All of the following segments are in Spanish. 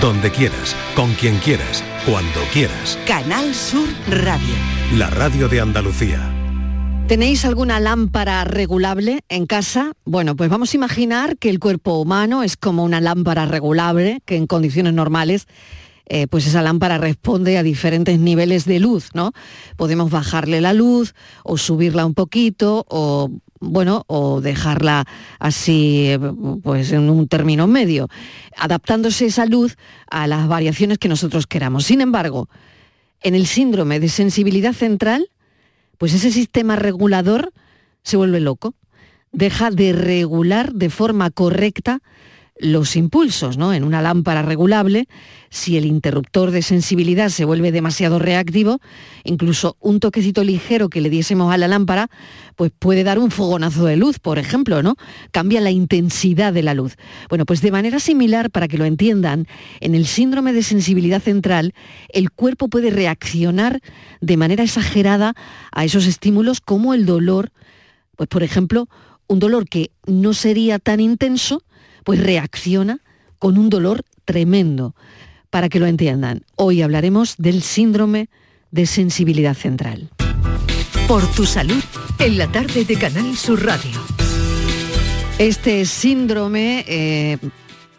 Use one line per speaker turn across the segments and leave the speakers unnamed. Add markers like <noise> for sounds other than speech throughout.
donde quieras, con quien quieras, cuando quieras.
Canal Sur Radio.
La radio de Andalucía.
¿Tenéis alguna lámpara regulable en casa? Bueno, pues vamos a imaginar que el cuerpo humano es como una lámpara regulable, que en condiciones normales eh, pues esa lámpara responde a diferentes niveles de luz, ¿no? Podemos bajarle la luz o subirla un poquito o bueno, o dejarla así, pues en un término medio, adaptándose esa luz a las variaciones que nosotros queramos. Sin embargo, en el síndrome de sensibilidad central, pues ese sistema regulador se vuelve loco, deja de regular de forma correcta los impulsos, ¿no? En una lámpara regulable, si el interruptor de sensibilidad se vuelve demasiado reactivo, incluso un toquecito ligero que le diésemos a la lámpara, pues puede dar un fogonazo de luz, por ejemplo, ¿no? Cambia la intensidad de la luz. Bueno, pues de manera similar, para que lo entiendan, en el síndrome de sensibilidad central, el cuerpo puede reaccionar de manera exagerada a esos estímulos como el dolor, pues por ejemplo, un dolor que no sería tan intenso, pues reacciona con un dolor tremendo. Para que lo entiendan, hoy hablaremos del síndrome de sensibilidad central.
Por tu salud, en la tarde de Canal Sur Radio.
Este síndrome eh,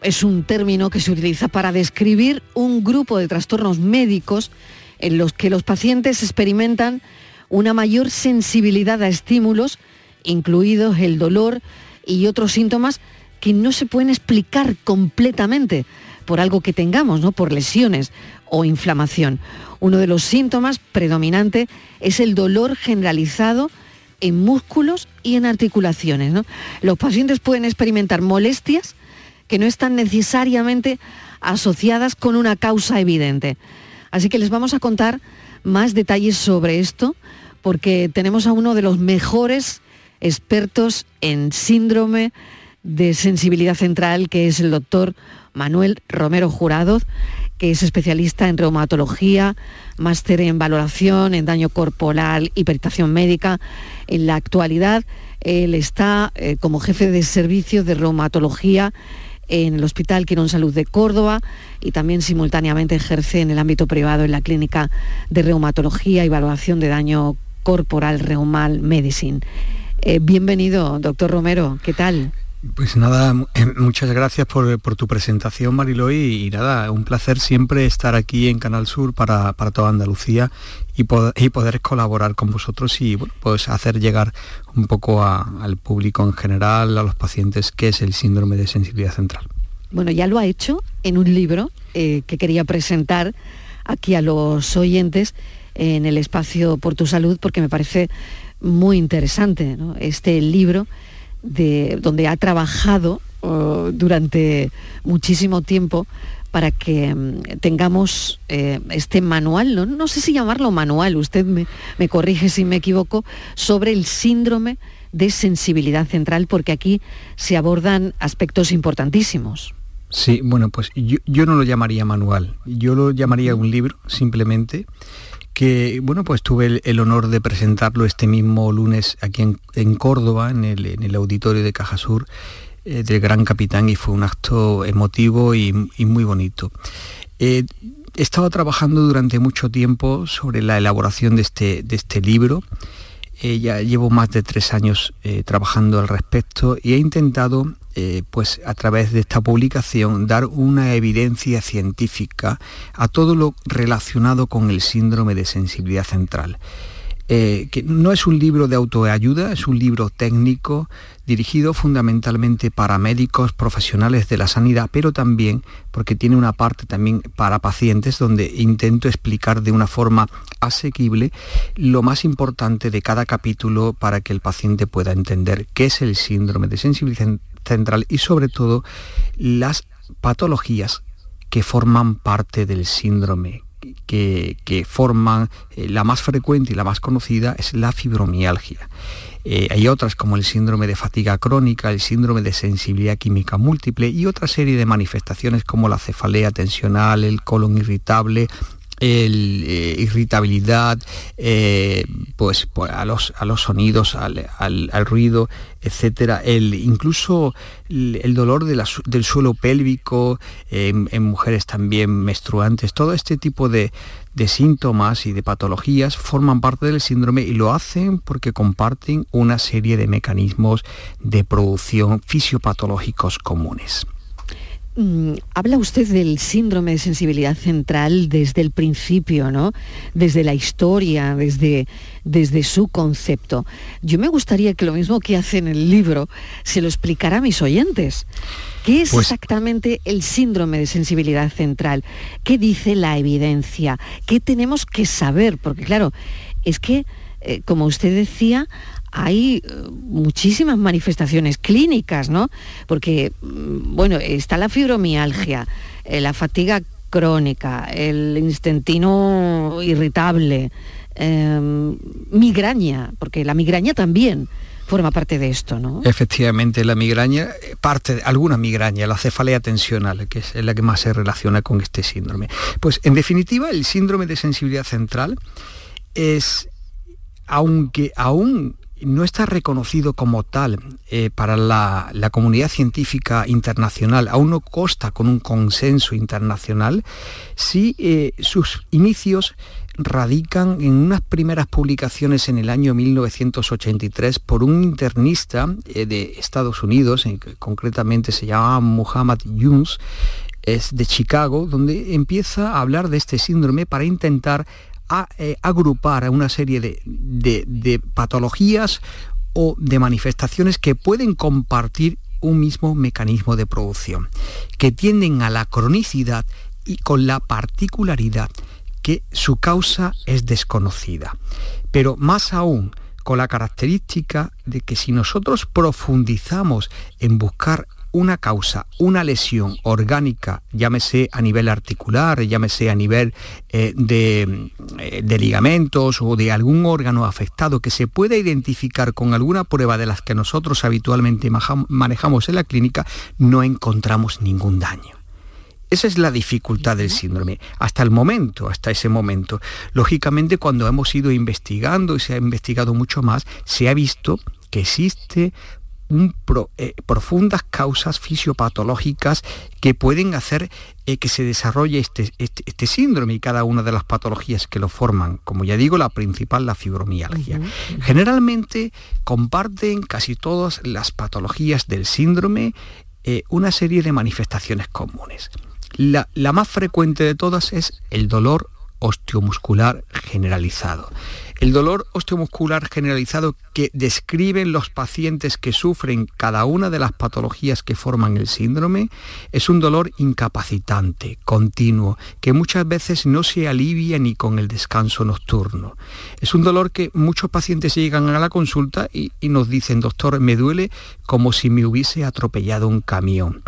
es un término que se utiliza para describir un grupo de trastornos médicos en los que los pacientes experimentan una mayor sensibilidad a estímulos, incluidos el dolor y otros síntomas que no se pueden explicar completamente por algo que tengamos, ¿no? por lesiones o inflamación. Uno de los síntomas predominante es el dolor generalizado en músculos y en articulaciones. Los pacientes pueden experimentar molestias que no están necesariamente asociadas con una causa evidente. Así que les vamos a contar más detalles sobre esto porque tenemos a uno de los mejores expertos en síndrome de sensibilidad central, que es el doctor Manuel Romero Jurado, que es especialista en reumatología, máster en valoración, en daño corporal y médica. En la actualidad, él está eh, como jefe de servicio de reumatología en el Hospital Quirón Salud de Córdoba y también simultáneamente ejerce en el ámbito privado en la Clínica de Reumatología y Valoración de Daño Corporal Reumal Medicine. Eh, bienvenido, doctor Romero, ¿qué tal?
Pues nada, eh, muchas gracias por, tu presentación, Mariloy, y nada, un placer siempre estar aquí en Canal Sur para, toda Andalucía y, poder colaborar con vosotros y pues hacer llegar un poco al público en general, a los pacientes, qué es el síndrome de sensibilidad central.
Bueno, ya lo ha hecho en un libro eh, que quería presentar aquí a los oyentes en el espacio Por tu Salud, porque me parece muy interesante este libro donde ha trabajado oh, durante muchísimo tiempo para que mm, tengamos eh, este manual, ¿no? no sé si llamarlo manual, usted me, corrige si me equivoco, sobre el síndrome de sensibilidad central, porque aquí se abordan aspectos importantísimos.
Sí, bueno, pues yo no lo llamaría manual, yo lo llamaría un libro simplemente que bueno, pues tuve el, honor de presentarlo este mismo lunes aquí en, Córdoba, en el, auditorio de Cajasur eh, del Gran Capitán y fue un acto emotivo y, muy bonito. Eh, he estado trabajando durante mucho tiempo sobre la elaboración de este, de este libro. Eh, ya llevo más de tres años trabajando al respecto y he intentado eh, pues a través de esta publicación dar una evidencia científica a todo lo relacionado con el síndrome de sensibilidad central. Eh, que no es un libro de autoayuda, es un libro técnico dirigido fundamentalmente para médicos profesionales de la sanidad, pero también porque tiene una parte también para pacientes donde intento explicar de una forma asequible lo más importante de cada capítulo para que el paciente pueda entender qué es el síndrome de sensibilidad central y sobre todo las patologías que forman parte del síndrome, que, forman eh, la más frecuente y la más conocida es la fibromialgia. Eh, hay otras como el síndrome de fatiga crónica, el síndrome de sensibilidad química múltiple y otra serie de manifestaciones como la cefalea tensional, el colon irritable, el, irritabilidad, pues, a, los, a los sonidos, al, ruido, etcétera, el, incluso el, dolor del suelo pélvico en mujeres también menstruantes, todo este tipo de, de síntomas y de patologías forman parte del síndrome y lo hacen porque comparten una serie de mecanismos de producción fisiopatológicos comunes.
Mm, habla usted del síndrome de sensibilidad central desde el principio, ¿no? Desde la historia, desde, desde su concepto. Yo me gustaría que lo mismo que hace en el libro se lo explicara a mis oyentes. ¿Qué es pues exactamente el síndrome de sensibilidad central? ¿Qué dice la evidencia? ¿Qué tenemos que saber? Porque claro, es que, eh, como usted decía, hay eh, muchísimas manifestaciones clínicas, ¿no? Porque, mm, bueno, está la fibromialgia, eh, la fatiga crónica, el intestino irritable, em, migraña, porque la migraña también forma parte de esto, ¿no?
Efectivamente, la migraña, eh, parte de alguna migraña, la cefalea tensional, que es la que más se relaciona con este síndrome. Pues en definitiva, el síndrome de sensibilidad central es, aunque aún no está reconocido como tal eh, para la, comunidad científica internacional, aún no consta con un consenso internacional, sí eh, sus inicios radican en unas primeras publicaciones en el año 1983 por un internista eh, de Estados Unidos, concretamente se llama Muhammad Yunus, es de Chicago, donde empieza a hablar de este síndrome para intentar a, eh, agrupar a una serie de, patologías o de manifestaciones que pueden compartir un mismo mecanismo de producción, que tienden a la cronicidad y con la particularidad que su causa es desconocida. Pero más aún, con la característica de que si nosotros profundizamos en buscar una causa, una lesión orgánica, llámese a nivel articular, llámese a nivel eh, eh, de, ligamentos o de algún órgano afectado que se pueda identificar con alguna prueba de las que nosotros habitualmente manejamos en la clínica, no encontramos ningún daño. Esa es la dificultad del síndrome, hasta el momento, hasta ese momento. Lógicamente, cuando hemos ido investigando y se ha investigado mucho más, se ha visto que existe eh, profundas causas fisiopatológicas que pueden hacer eh, que se desarrolle este, este, este, síndrome y cada una de las patologías que lo forman. Como ya digo, la principal, la fibromialgia. Generalmente comparten casi todas las patologías del síndrome eh, una serie de manifestaciones comunes. La, la más frecuente de todas es el dolor osteomuscular generalizado. El dolor osteomuscular generalizado que describen los pacientes que sufren cada una de las patologías que forman el síndrome es un dolor incapacitante, continuo, que muchas veces no se alivia ni con el descanso nocturno. Es un dolor que muchos pacientes llegan a la consulta y, y nos dicen, doctor, me duele como si me hubiese atropellado un camión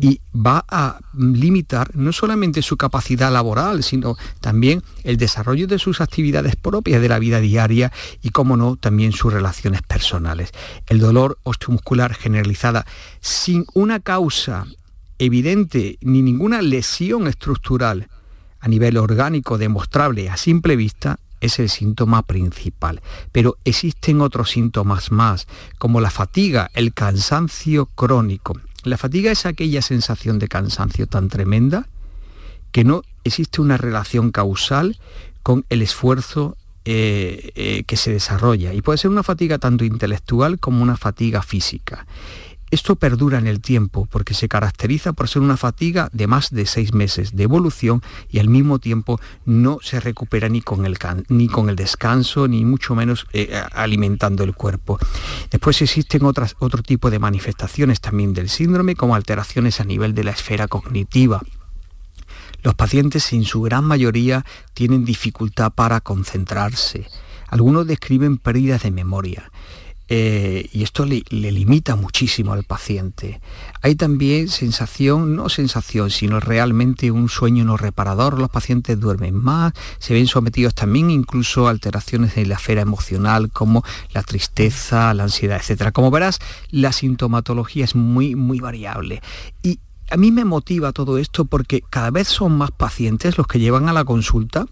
y va a limitar no solamente su capacidad laboral, sino también el desarrollo de sus actividades propias de la vida diaria y, como no, también sus relaciones personales. El dolor osteomuscular generalizada sin una causa evidente ni ninguna lesión estructural a nivel orgánico demostrable a simple vista es el síntoma principal. Pero existen otros síntomas más, como la fatiga, el cansancio crónico, la fatiga es aquella sensación de cansancio tan tremenda que no existe una relación causal con el esfuerzo eh, eh, que se desarrolla. Y puede ser una fatiga tanto intelectual como una fatiga física. Esto perdura en el tiempo porque se caracteriza por ser una fatiga de más de seis meses de evolución y al mismo tiempo no se recupera ni con el, ni con el descanso ni mucho menos eh, alimentando el cuerpo. Después existen otras, otro tipo de manifestaciones también del síndrome como alteraciones a nivel de la esfera cognitiva. Los pacientes en su gran mayoría tienen dificultad para concentrarse. Algunos describen pérdidas de memoria. Eh, y esto le, limita muchísimo al paciente. Hay también sensación, no sensación, sino realmente un sueño no reparador. Los pacientes duermen más, se ven sometidos también incluso a alteraciones en la esfera emocional como la tristeza, la ansiedad, etc. Como verás, la sintomatología es muy, muy variable. Y a mí me motiva todo esto porque cada vez son más pacientes los que llevan a la consulta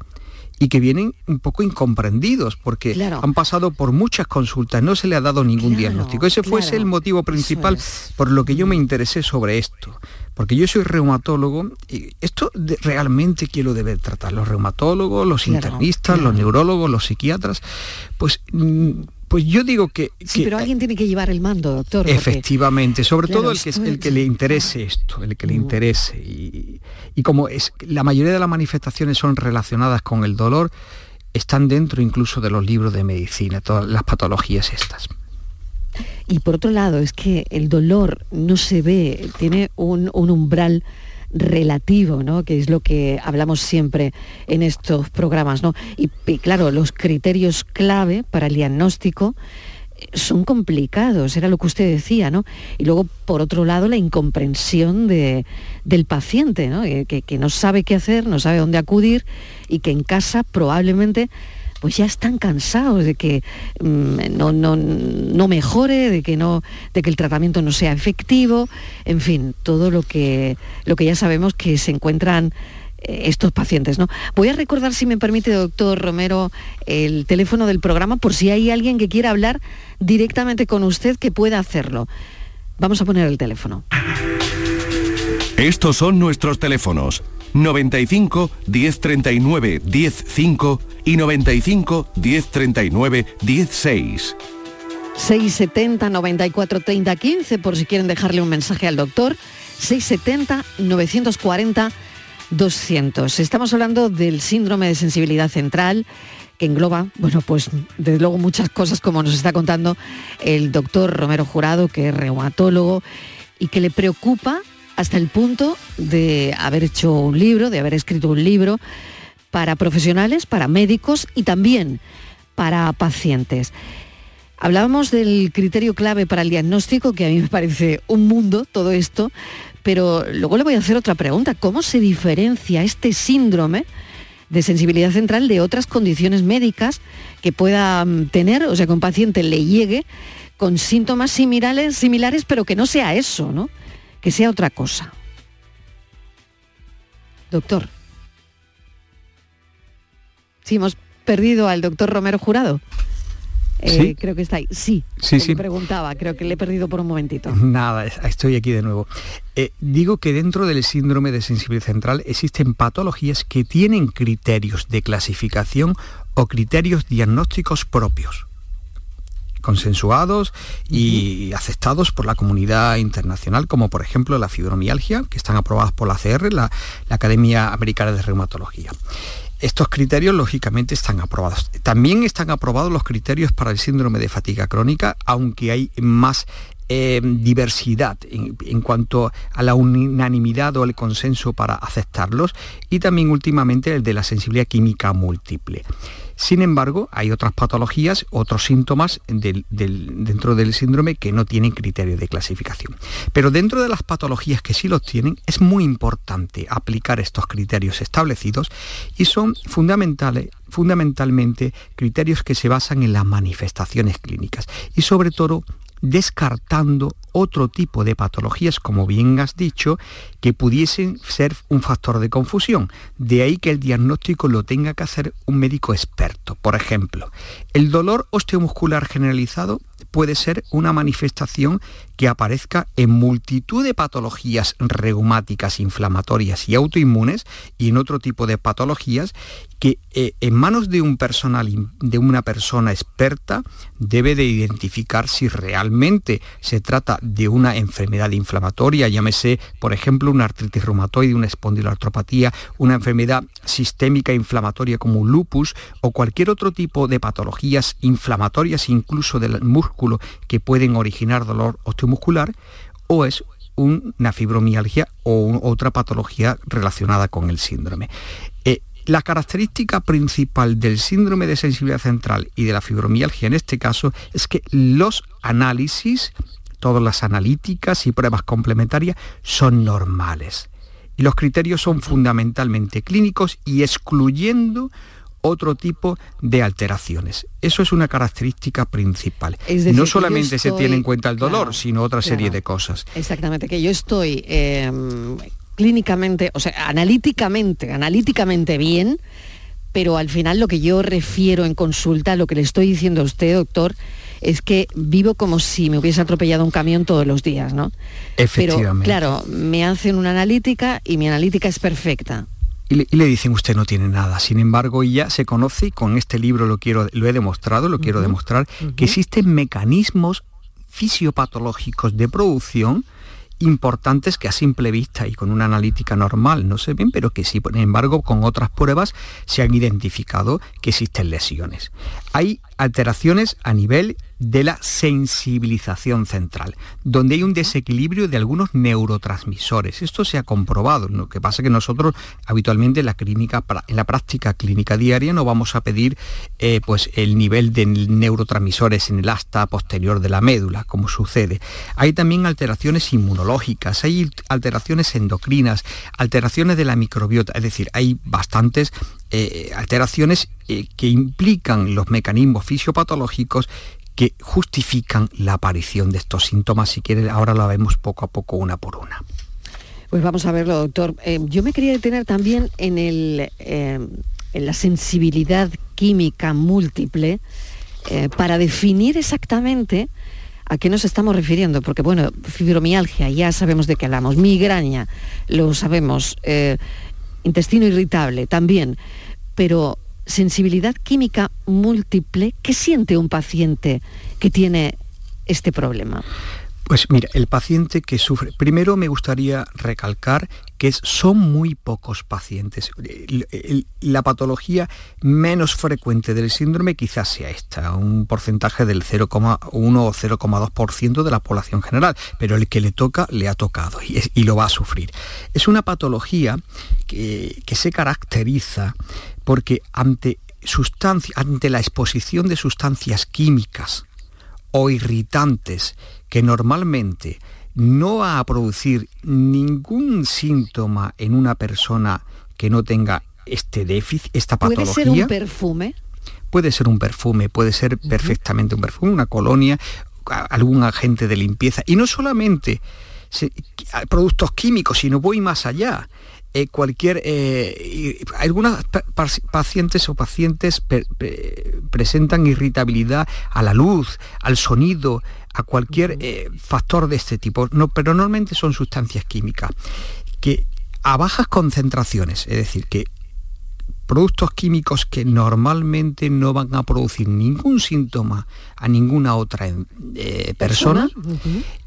y que vienen un poco incomprendidos porque han pasado por muchas consultas, no se le ha dado ningún diagnóstico. Ese fue el motivo principal por lo que yo me interesé sobre esto. Porque yo soy reumatólogo y esto realmente quiero debe tratar los reumatólogos, los internistas, los neurólogos, los psiquiatras. Pues mm, pues yo digo que...
Sí, pero alguien tiene que llevar el mando, doctor.
Efectivamente, sobre todo el que, el que le interese esto, el que le mm. interese. Y, como es, la mayoría de las manifestaciones son relacionadas con el dolor, están dentro incluso de los libros de medicina, todas las patologías estas.
Y por otro lado, es que el dolor no se ve, tiene un, un umbral relativo, ¿no? que es lo que hablamos siempre en estos programas. ¿no? Y, claro, los criterios clave para el diagnóstico eh, son complicados, era lo que usted decía, ¿no? Y luego, por otro lado, la incomprensión de, del paciente, ¿no? Que, no sabe qué hacer, no sabe dónde acudir y que en casa probablemente pues ya están cansados de que mm, no, no, mejore, de que, no, de que el tratamiento no sea efectivo, en fin, todo lo que, lo que ya sabemos que se encuentran eh, estos pacientes. ¿no? Voy a recordar, si me permite, doctor Romero, el teléfono del programa por si hay alguien que quiera hablar directamente con usted que pueda hacerlo. Vamos a poner el teléfono.
Estos son nuestros teléfonos. 95 1039 105 y 95 1039 16.
670 94 30 15 por si quieren dejarle un mensaje al doctor. 670 940 200. Estamos hablando del síndrome de sensibilidad central que engloba, bueno, pues desde luego muchas cosas como nos está contando el doctor Romero Jurado, que es reumatólogo y que le preocupa hasta el punto de haber hecho un libro, de haber escrito un libro para profesionales, para médicos y también para pacientes. Hablábamos del criterio clave para el diagnóstico, que a mí me parece un mundo todo esto, pero luego le voy a hacer otra pregunta. ¿Cómo se diferencia este síndrome de sensibilidad central de otras condiciones médicas que pueda mm, tener, o sea, que un paciente le llegue con síntomas similares, similares pero que no sea eso, ¿no? Que sea otra cosa. Doctor. Sí, hemos perdido al doctor Romero Jurado. Eh, creo que está ahí. Sí, sí, sí. preguntaba, creo que le he perdido por un momentito.
Nada, estoy aquí de nuevo. Eh, digo que dentro del síndrome de sensibilidad central existen patologías que tienen criterios de clasificación o criterios diagnósticos propios consensuados y aceptados por la comunidad internacional, como por ejemplo la fibromialgia, que están aprobadas por la CR, la Academia Americana de Reumatología. Estos criterios lógicamente están aprobados. También están aprobados los criterios para el síndrome de fatiga crónica, aunque hay más eh, diversidad en, en, cuanto a la unanimidad o el consenso para aceptarlos y también últimamente el de la sensibilidad química múltiple. Sin embargo, hay otras patologías, otros síntomas dentro del síndrome que no tienen criterio de clasificación. Pero dentro de las patologías que sí los tienen, es muy importante aplicar estos criterios establecidos y son fundamentales fundamentalmente criterios que se basan en las manifestaciones clínicas y sobre todo descartando otro tipo de patologías, como bien has dicho, que pudiesen ser un factor de confusión. De ahí que el diagnóstico lo tenga que hacer un médico experto. Por ejemplo, el dolor osteomuscular generalizado puede ser una manifestación que aparezca en multitud de patologías reumáticas, inflamatorias y autoinmunes y en otro tipo de patologías que eh, en manos de un personal de una persona experta debe de identificar si realmente se trata de una enfermedad inflamatoria, llámese por ejemplo una artritis reumatoide, una espondiloartropatía, una enfermedad sistémica inflamatoria como un lupus o cualquier otro tipo de patologías inflamatorias incluso del músculo que pueden originar dolor osteomuscular o es una fibromialgia o otra patología relacionada con el síndrome. Eh, la característica principal del síndrome de sensibilidad central y de la fibromialgia en este caso es que los análisis, todas las analíticas y pruebas complementarias son normales. Y los criterios son fundamentalmente clínicos y excluyendo otro tipo de alteraciones. Eso es una característica principal. no solamente se tiene en cuenta el dolor, sino otra serie de cosas.
Exactamente, que yo estoy em, clínicamente, o sea, analíticamente, analíticamente bien, pero al final lo que yo refiero en consulta, lo que le estoy diciendo a usted, doctor, es que vivo como si me hubiese atropellado un camión todos los días, ¿no?
Efectivamente.
Pero claro, me hacen una analítica y mi analítica es perfecta.
Y le, dicen usted no tiene nada. Sin embargo, ya se conoce y con este libro lo quiero, lo he demostrado, lo quiero demostrar, que existen mecanismos fisiopatológicos de producción importantes que a simple vista y con una analítica normal no se ven, pero que sí, sin embargo, con otras pruebas se han identificado que existen lesiones. Hay alteraciones a nivel de la sensibilización central, donde hay un desequilibrio de algunos neurotransmisores. Esto se ha comprobado. Lo que pasa es que nosotros habitualmente en la clínica, en la práctica clínica diaria, no vamos a pedir eh, pues el nivel de neurotransmisores en el asta posterior de la médula, como sucede. Hay también alteraciones inmunológicas, hay alteraciones endocrinas, alteraciones de la microbiota, es decir, hay bastantes eh, alteraciones eh, que implican los mecanismos fisiopatológicos que justifican la aparición de estos síntomas. Si quiere, ahora lo vemos poco a poco una por una.
Pues vamos a verlo, doctor. Eh, yo me quería detener también en, el, en la sensibilidad química múltiple para definir exactamente a qué nos estamos refiriendo, porque bueno, fibromialgia, ya sabemos de qué hablamos, migraña, lo sabemos, intestino irritable también, pero sensibilidad química múltiple, ¿qué siente un paciente que tiene este problema?
Pues mira, el paciente que sufre, primero me gustaría recalcar que son muy pocos pacientes. La patología menos frecuente del síndrome quizás sea esta, un porcentaje del 0,1 o 0,2% de la población general, pero el que le toca le ha tocado y, lo va a sufrir. Es una patología que, que se caracteriza porque ante, ante la exposición de sustancias químicas o irritantes que normalmente no va a producir ningún síntoma en una persona que no tenga este déficit, esta patología.
¿Puede ser un perfume?
Puede ser un perfume, puede ser perfectamente un perfume, una colonia, algún agente de limpieza. Y no solamente productos químicos, sino voy más allá. Eh, cualquier eh, algunas pacientes o pacientes presentan irritabilidad a la luz, al sonido, a cualquier eh, factor de este tipo, no, pero normalmente son sustancias químicas que a bajas concentraciones, es decir, que productos químicos que normalmente no van a producir ningún síntoma a ninguna otra persona,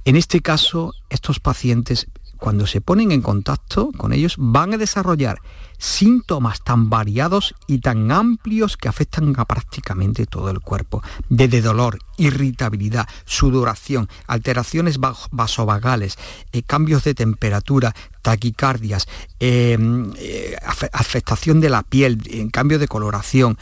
en este caso estos pacientes cuando se ponen en contacto con ellos, van a desarrollar síntomas tan variados y tan amplios que afectan a prácticamente todo el cuerpo, desde dolor, irritabilidad, sudoración, alteraciones vasovagales, eh, cambios de temperatura, taquicardias, eh, eh, afectación de la piel, cambio de coloración,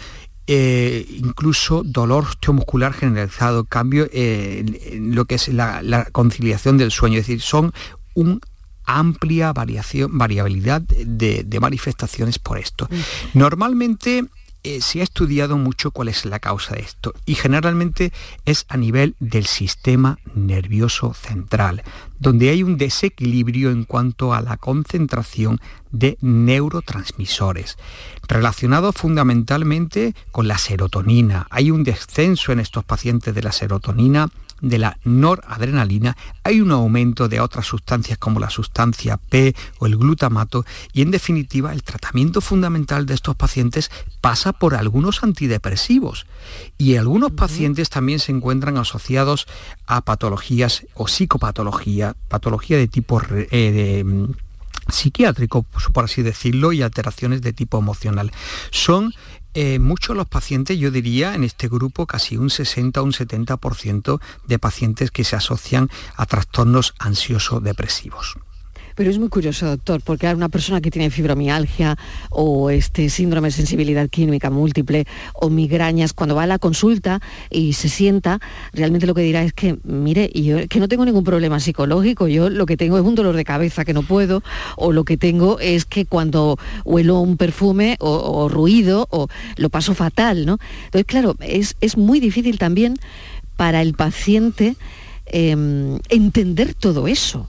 incluso dolor osteomuscular generalizado, cambio en lo que es la, la, conciliación del sueño. Es decir, son un amplia variación, variabilidad de, manifestaciones por esto. Normalmente eh, se ha estudiado mucho cuál es la causa de esto y generalmente es a nivel del sistema nervioso central, donde hay un desequilibrio en cuanto a la concentración de neurotransmisores, relacionado fundamentalmente con la serotonina. Hay un descenso en estos pacientes de la serotonina de la noradrenalina, hay un aumento de otras sustancias como la sustancia P o el glutamato y en definitiva el tratamiento fundamental de estos pacientes pasa por algunos antidepresivos y algunos pacientes también se encuentran asociados a patologías o psicopatología, patología de tipo eh, mm, psiquiátrico, por así decirlo, y alteraciones de tipo emocional. Son eh, muchos los pacientes, yo diría en este grupo casi un 60 o un 70% de pacientes que se asocian a trastornos ansioso-depresivos.
Pero es muy curioso, doctor, porque hay una persona que tiene fibromialgia o este síndrome de sensibilidad química múltiple o migrañas, cuando va a la consulta y se sienta, realmente lo que dirá es que, mire, yo que no tengo ningún problema psicológico, yo lo que tengo es un dolor de cabeza que no puedo, o lo que tengo es que cuando huelo un perfume o, ruido, o lo paso fatal, ¿no? Entonces, claro, es, es muy difícil también para el paciente em, entender todo eso.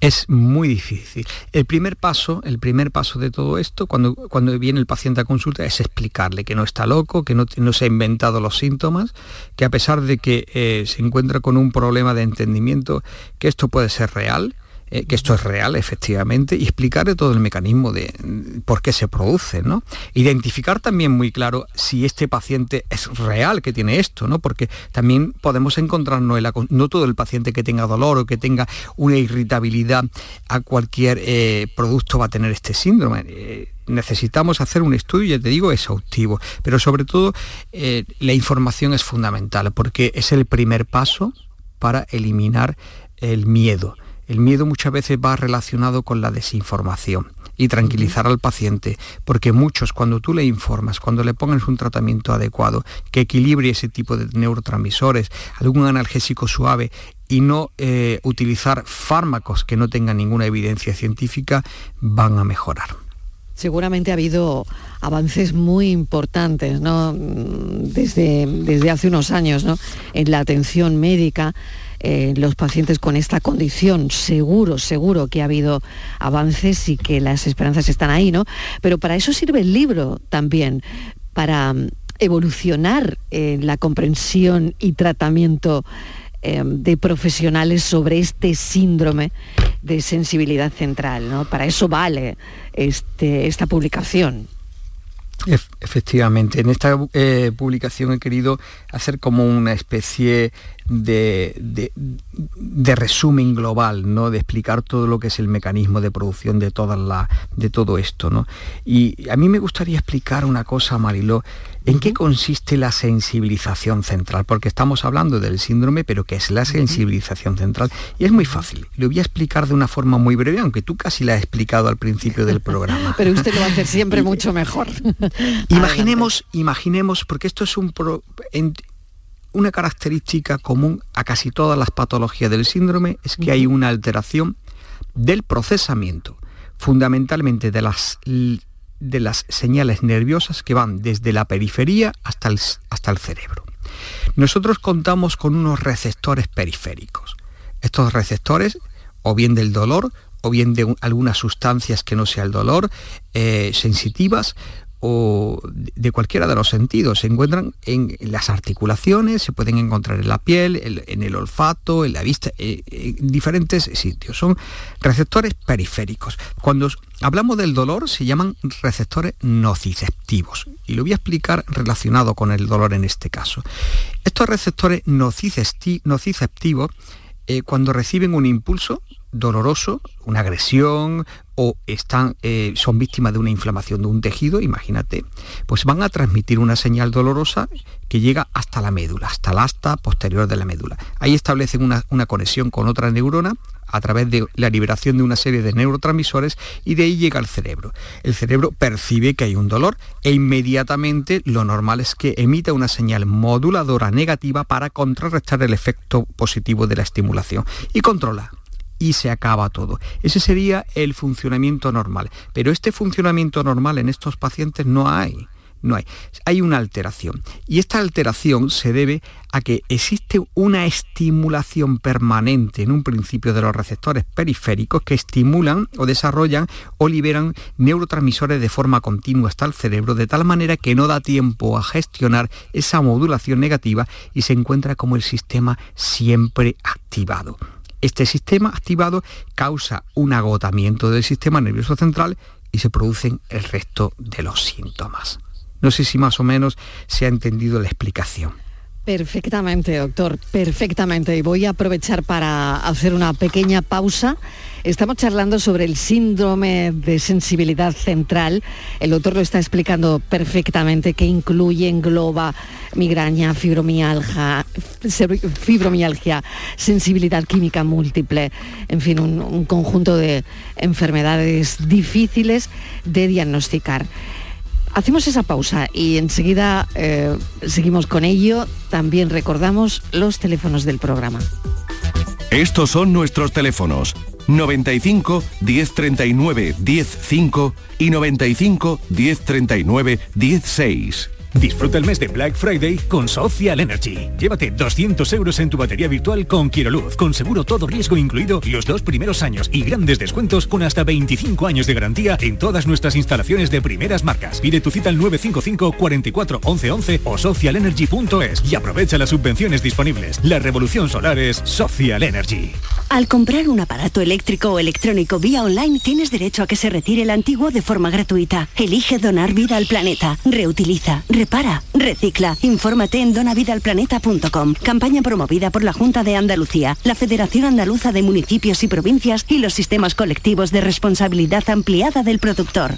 Es muy difícil. El primer paso, el primer paso de todo esto, cuando, cuando viene el paciente a consulta, es explicarle que no está loco, que no, se ha inventado los síntomas, que a pesar de que eh, se encuentra con un problema de entendimiento, que esto puede ser real, eh, que esto es real efectivamente y explicarle todo el mecanismo de mm, por qué se produce, ¿no? Identificar también muy claro si este paciente es real que tiene esto, ¿no? Porque también podemos encontrarnos, no todo el paciente que tenga dolor o que tenga una irritabilidad a cualquier eh, producto va a tener este síndrome. Eh, necesitamos hacer un estudio, ya te digo, exhaustivo, pero sobre todo la información es fundamental porque es el primer paso para eliminar el miedo el miedo muchas veces va relacionado con la desinformación y tranquilizar al paciente, porque muchos cuando tú le informas, cuando le pongas un tratamiento adecuado, que equilibre ese tipo de neurotransmisores, algún analgésico suave y no eh, utilizar fármacos que no tengan ninguna evidencia científica, van a mejorar.
Seguramente ha habido avances muy importantes ¿no? desde, desde hace unos años ¿no? en la atención médica eh, los pacientes con esta condición. Seguro, seguro que ha habido avances y que las esperanzas están ahí, ¿no? Pero para eso sirve el libro también, para mm, evolucionar eh, la comprensión y tratamiento eh, de profesionales sobre este síndrome de sensibilidad central. ¿no? Para eso vale este, esta publicación.
Efectivamente, en esta publicación he querido hacer como una especie de, resumen global, ¿no? de explicar todo lo que es el mecanismo de producción de, de todo esto. ¿no? Y a mí me gustaría explicar una cosa, Mariló, ¿en qué consiste la sensibilización central? Porque estamos hablando del síndrome, pero ¿qué es la sensibilización central? Y es muy fácil, lo voy a explicar de una forma muy breve, aunque tú casi la has explicado al principio del programa. <laughs>
pero usted lo va a hacer siempre <laughs> mucho mejor. <laughs>
imaginemos, imaginemos, porque esto es un... Pro, una característica común a casi todas las patologías del síndrome es que hay una alteración del procesamiento, fundamentalmente de las, de las señales nerviosas que van desde la periferia hasta el, hasta el cerebro. Nosotros contamos con unos receptores periféricos. Estos receptores, o bien del dolor, o bien de algunas sustancias que no sea el dolor, eh, sensitivas, o de cualquiera de los sentidos. Se encuentran en las articulaciones, se pueden encontrar en la piel, en el olfato, en la vista, eh, en diferentes sitios. Son receptores periféricos. Cuando hablamos del dolor se llaman receptores nociceptivos. Y lo voy a explicar relacionado con el dolor en este caso. Estos receptores nociceptivos, eh, cuando reciben un impulso, doloroso, una agresión o están, eh, son víctimas de una inflamación de un tejido, imagínate, pues van a transmitir una señal dolorosa que llega hasta la médula, hasta el asta posterior de la médula. Ahí establecen una, una conexión con otra neurona a través de la liberación de una serie de neurotransmisores y de ahí llega al cerebro. El cerebro percibe que hay un dolor e inmediatamente lo normal es que emita una señal moduladora negativa para contrarrestar el efecto positivo de la estimulación y controla y se acaba todo. Ese sería el funcionamiento normal. Pero este funcionamiento normal en estos pacientes no hay. No hay. Hay una alteración. Y esta alteración se debe a que existe una estimulación permanente en un principio de los receptores periféricos que estimulan o desarrollan o liberan neurotransmisores de forma continua hasta el cerebro de tal manera que no da tiempo a gestionar esa modulación negativa y se encuentra como el sistema siempre activado. Este sistema activado causa un agotamiento del sistema nervioso central y se producen el resto de los síntomas. No sé si más o menos se ha entendido la explicación.
Perfectamente, doctor, perfectamente. Y voy a aprovechar para hacer una pequeña pausa. Estamos charlando sobre el síndrome de sensibilidad central. El doctor lo está explicando perfectamente, que incluye, engloba migraña, fibromialgia, fibromialgia sensibilidad química múltiple, en fin, un, un conjunto de enfermedades difíciles de diagnosticar. Hacemos esa pausa y enseguida eh, seguimos con ello. También recordamos los teléfonos del programa.
Estos son nuestros teléfonos 95 1039 105 y 95 1039 16.
Disfruta el mes de Black Friday con Social Energy. Llévate 200 euros en tu batería virtual con Quiroluz, con seguro todo riesgo incluido los dos primeros años y grandes descuentos con hasta 25 años de garantía en todas nuestras instalaciones de primeras marcas. Pide tu cita al 955 44 11 11 o socialenergy.es y aprovecha las subvenciones disponibles. La revolución solar es Social Energy.
Al comprar un aparato eléctrico o electrónico vía online tienes derecho a que se retire el antiguo de forma gratuita. Elige donar vida al planeta. Reutiliza repara, recicla. Infórmate en donavidalplaneta.com. Campaña promovida por la Junta de Andalucía, la Federación Andaluza de Municipios y Provincias y los sistemas colectivos de responsabilidad ampliada del productor.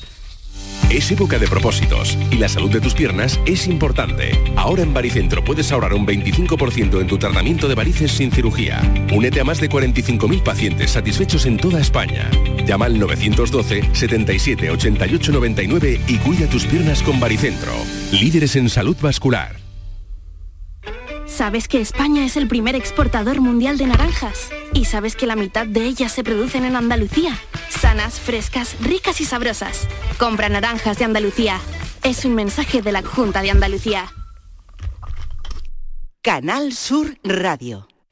Es época de propósitos y la salud de tus piernas es importante. Ahora en Baricentro puedes ahorrar un 25% en tu tratamiento de varices sin cirugía. Únete a más de 45.000 pacientes satisfechos en toda España. Llama al 912 77 88 99 y cuida tus piernas con Baricentro. Líderes en salud vascular.
¿Sabes que España es el primer exportador mundial de naranjas? ¿Y sabes que la mitad de ellas se producen en Andalucía? Sanas, frescas, ricas y sabrosas. Compra naranjas de Andalucía. Es un mensaje de la Junta de Andalucía.
Canal Sur Radio.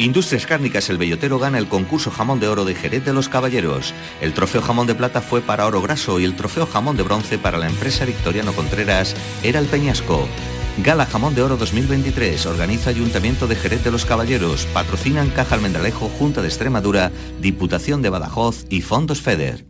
Industrias Cárnicas El Bellotero gana el concurso Jamón de Oro de Jerez de los Caballeros. El trofeo Jamón de Plata fue para Oro Graso y el trofeo Jamón de Bronce para la empresa Victoriano Contreras era el Peñasco. Gala Jamón de Oro 2023 organiza Ayuntamiento de Jerez de los Caballeros, patrocinan Caja Almendralejo, Junta de Extremadura, Diputación de Badajoz y Fondos FEDER.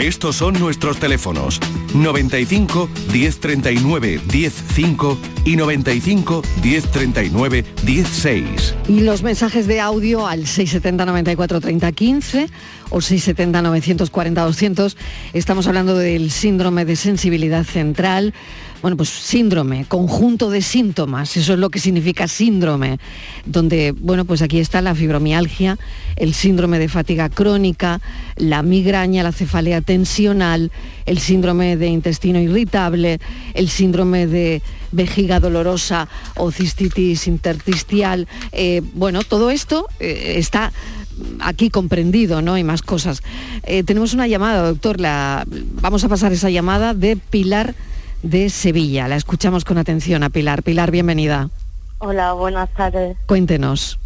Estos son nuestros teléfonos 95 1039 105 y 95 1039 16.
Y los mensajes de audio al 670 94 30 15 o 670 940 200. Estamos hablando del síndrome de sensibilidad central. Bueno, pues síndrome, conjunto de síntomas, eso es lo que significa síndrome, donde, bueno, pues aquí está la fibromialgia, el síndrome de fatiga crónica, la migraña, la cefalea tensional, el síndrome de intestino irritable, el síndrome de vejiga dolorosa o cistitis intersticial. Eh, bueno, todo esto eh, está aquí comprendido, ¿no? Y más cosas. Eh, tenemos una llamada, doctor, la, vamos a pasar esa llamada de Pilar de Sevilla. La escuchamos con atención a Pilar. Pilar, bienvenida.
Hola, buenas tardes.
Cuéntenos.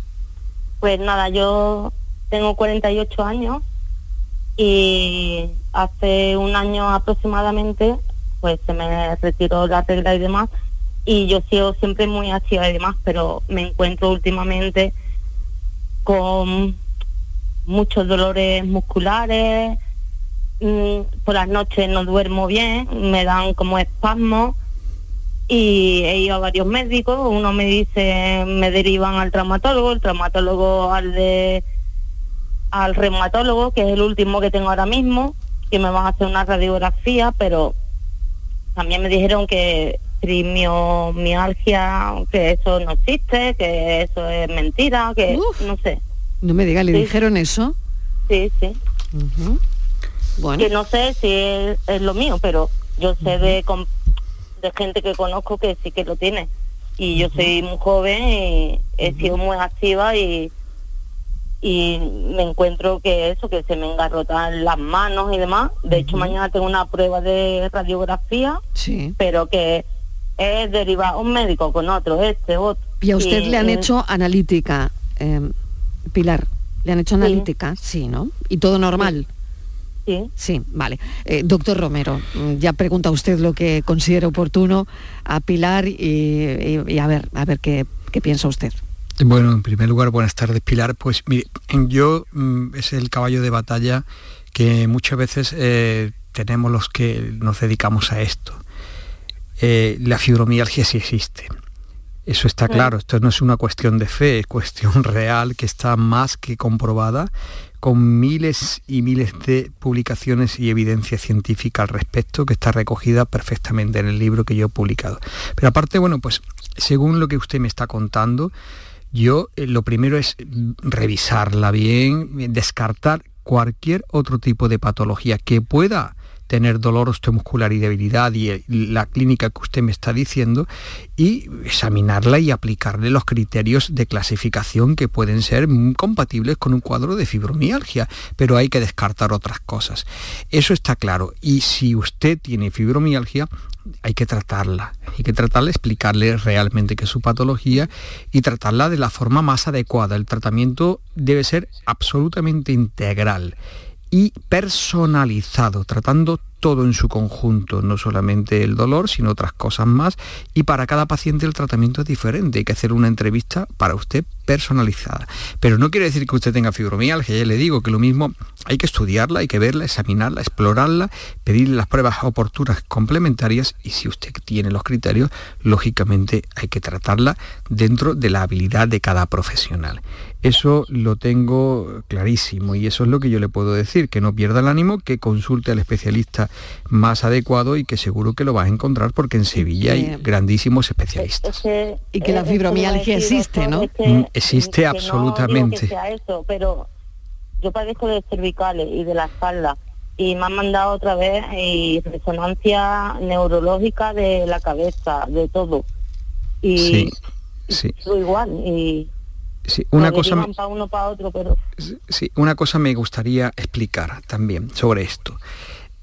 Pues nada, yo tengo 48 años y hace un año aproximadamente pues se me retiró la regla y demás y yo sigo siempre muy activa y demás, pero me encuentro últimamente con muchos dolores musculares, mm, por las noches no duermo bien, me dan como espasmos y he ido a varios médicos, uno me dice, me derivan al traumatólogo, el traumatólogo al de al reumatólogo, que es el último que tengo ahora mismo, que me van a hacer una radiografía, pero también me dijeron que trimiomyalgia, que eso no existe, que eso es mentira, que no sé.
No me diga, ¿le dijeron eso?
Sí, sí. Bueno. Que no sé si es, lo mío, pero yo sé de, de gente que conozco que sí que lo tiene. Y yo soy muy joven y he sido muy activa y y me encuentro que eso, que se me engarrotan las manos y demás. De hecho, mañana tengo una prueba de radiografía,
sí.
pero que es derivar un médico con otro, este, otro.
Y a usted le han hecho analítica, em, Pilar, le han hecho analítica, sí, ¿no? Y todo normal.
Sí.
Sí, vale. Eh, doctor Romero, mm, ya pregunta usted lo que considera oportuno a Pilar y, a ver, a ver qué, qué piensa usted.
Bueno, en primer lugar, buenas tardes, Pilar. Pues mire, yo mm, es el caballo de batalla que muchas veces eh, tenemos los que nos dedicamos a esto. Eh, la fibromialgia sí existe. Eso está claro, esto no es una cuestión de fe, es cuestión <laughs> real que está más que comprobada con miles y miles de publicaciones y evidencia científica al respecto que está recogida perfectamente en el libro que yo he publicado. Pero aparte, bueno, pues según lo que usted me está contando, yo eh, lo primero es revisarla bien, descartar cualquier otro tipo de patología que pueda tener dolor osteomuscular y debilidad y eh, la clínica que usted me está diciendo y examinarla y aplicarle los criterios de clasificación que pueden ser compatibles con un cuadro de fibromialgia, pero hay que descartar otras cosas. Eso está claro. Y si usted tiene fibromialgia, hay que tratarla, hay que tratarla, explicarle realmente qué es su patología y tratarla de la forma más adecuada. El tratamiento debe ser absolutamente integral y personalizado, tratando todo en su conjunto, no solamente el dolor, sino otras cosas más. Y para cada paciente el tratamiento es diferente. Hay que hacer una entrevista para usted personalizada. Pero no quiere decir que usted tenga fibromialgia, ya le digo que lo mismo hay que estudiarla, hay que verla, examinarla, explorarla, pedirle las pruebas oportunas complementarias y si usted tiene los criterios, lógicamente hay que tratarla dentro de la habilidad de cada profesional. Eso lo tengo clarísimo y eso es lo que yo le puedo decir, que no pierda el ánimo, que consulte al especialista más adecuado y que seguro que lo va a encontrar porque en Sevilla hay grandísimos especialistas.
y que la fibromialgia existe, ¿no?
Mm, existe absolutamente.
eso, pero yo padezco de cervicales y de la espalda y me han mandado otra vez y resonancia neurológica de la cabeza, de todo. Y
sí, sí.
igual y
Sí, una cosa, me,
uno para otro, pero...
sí, una cosa me gustaría explicar también sobre esto.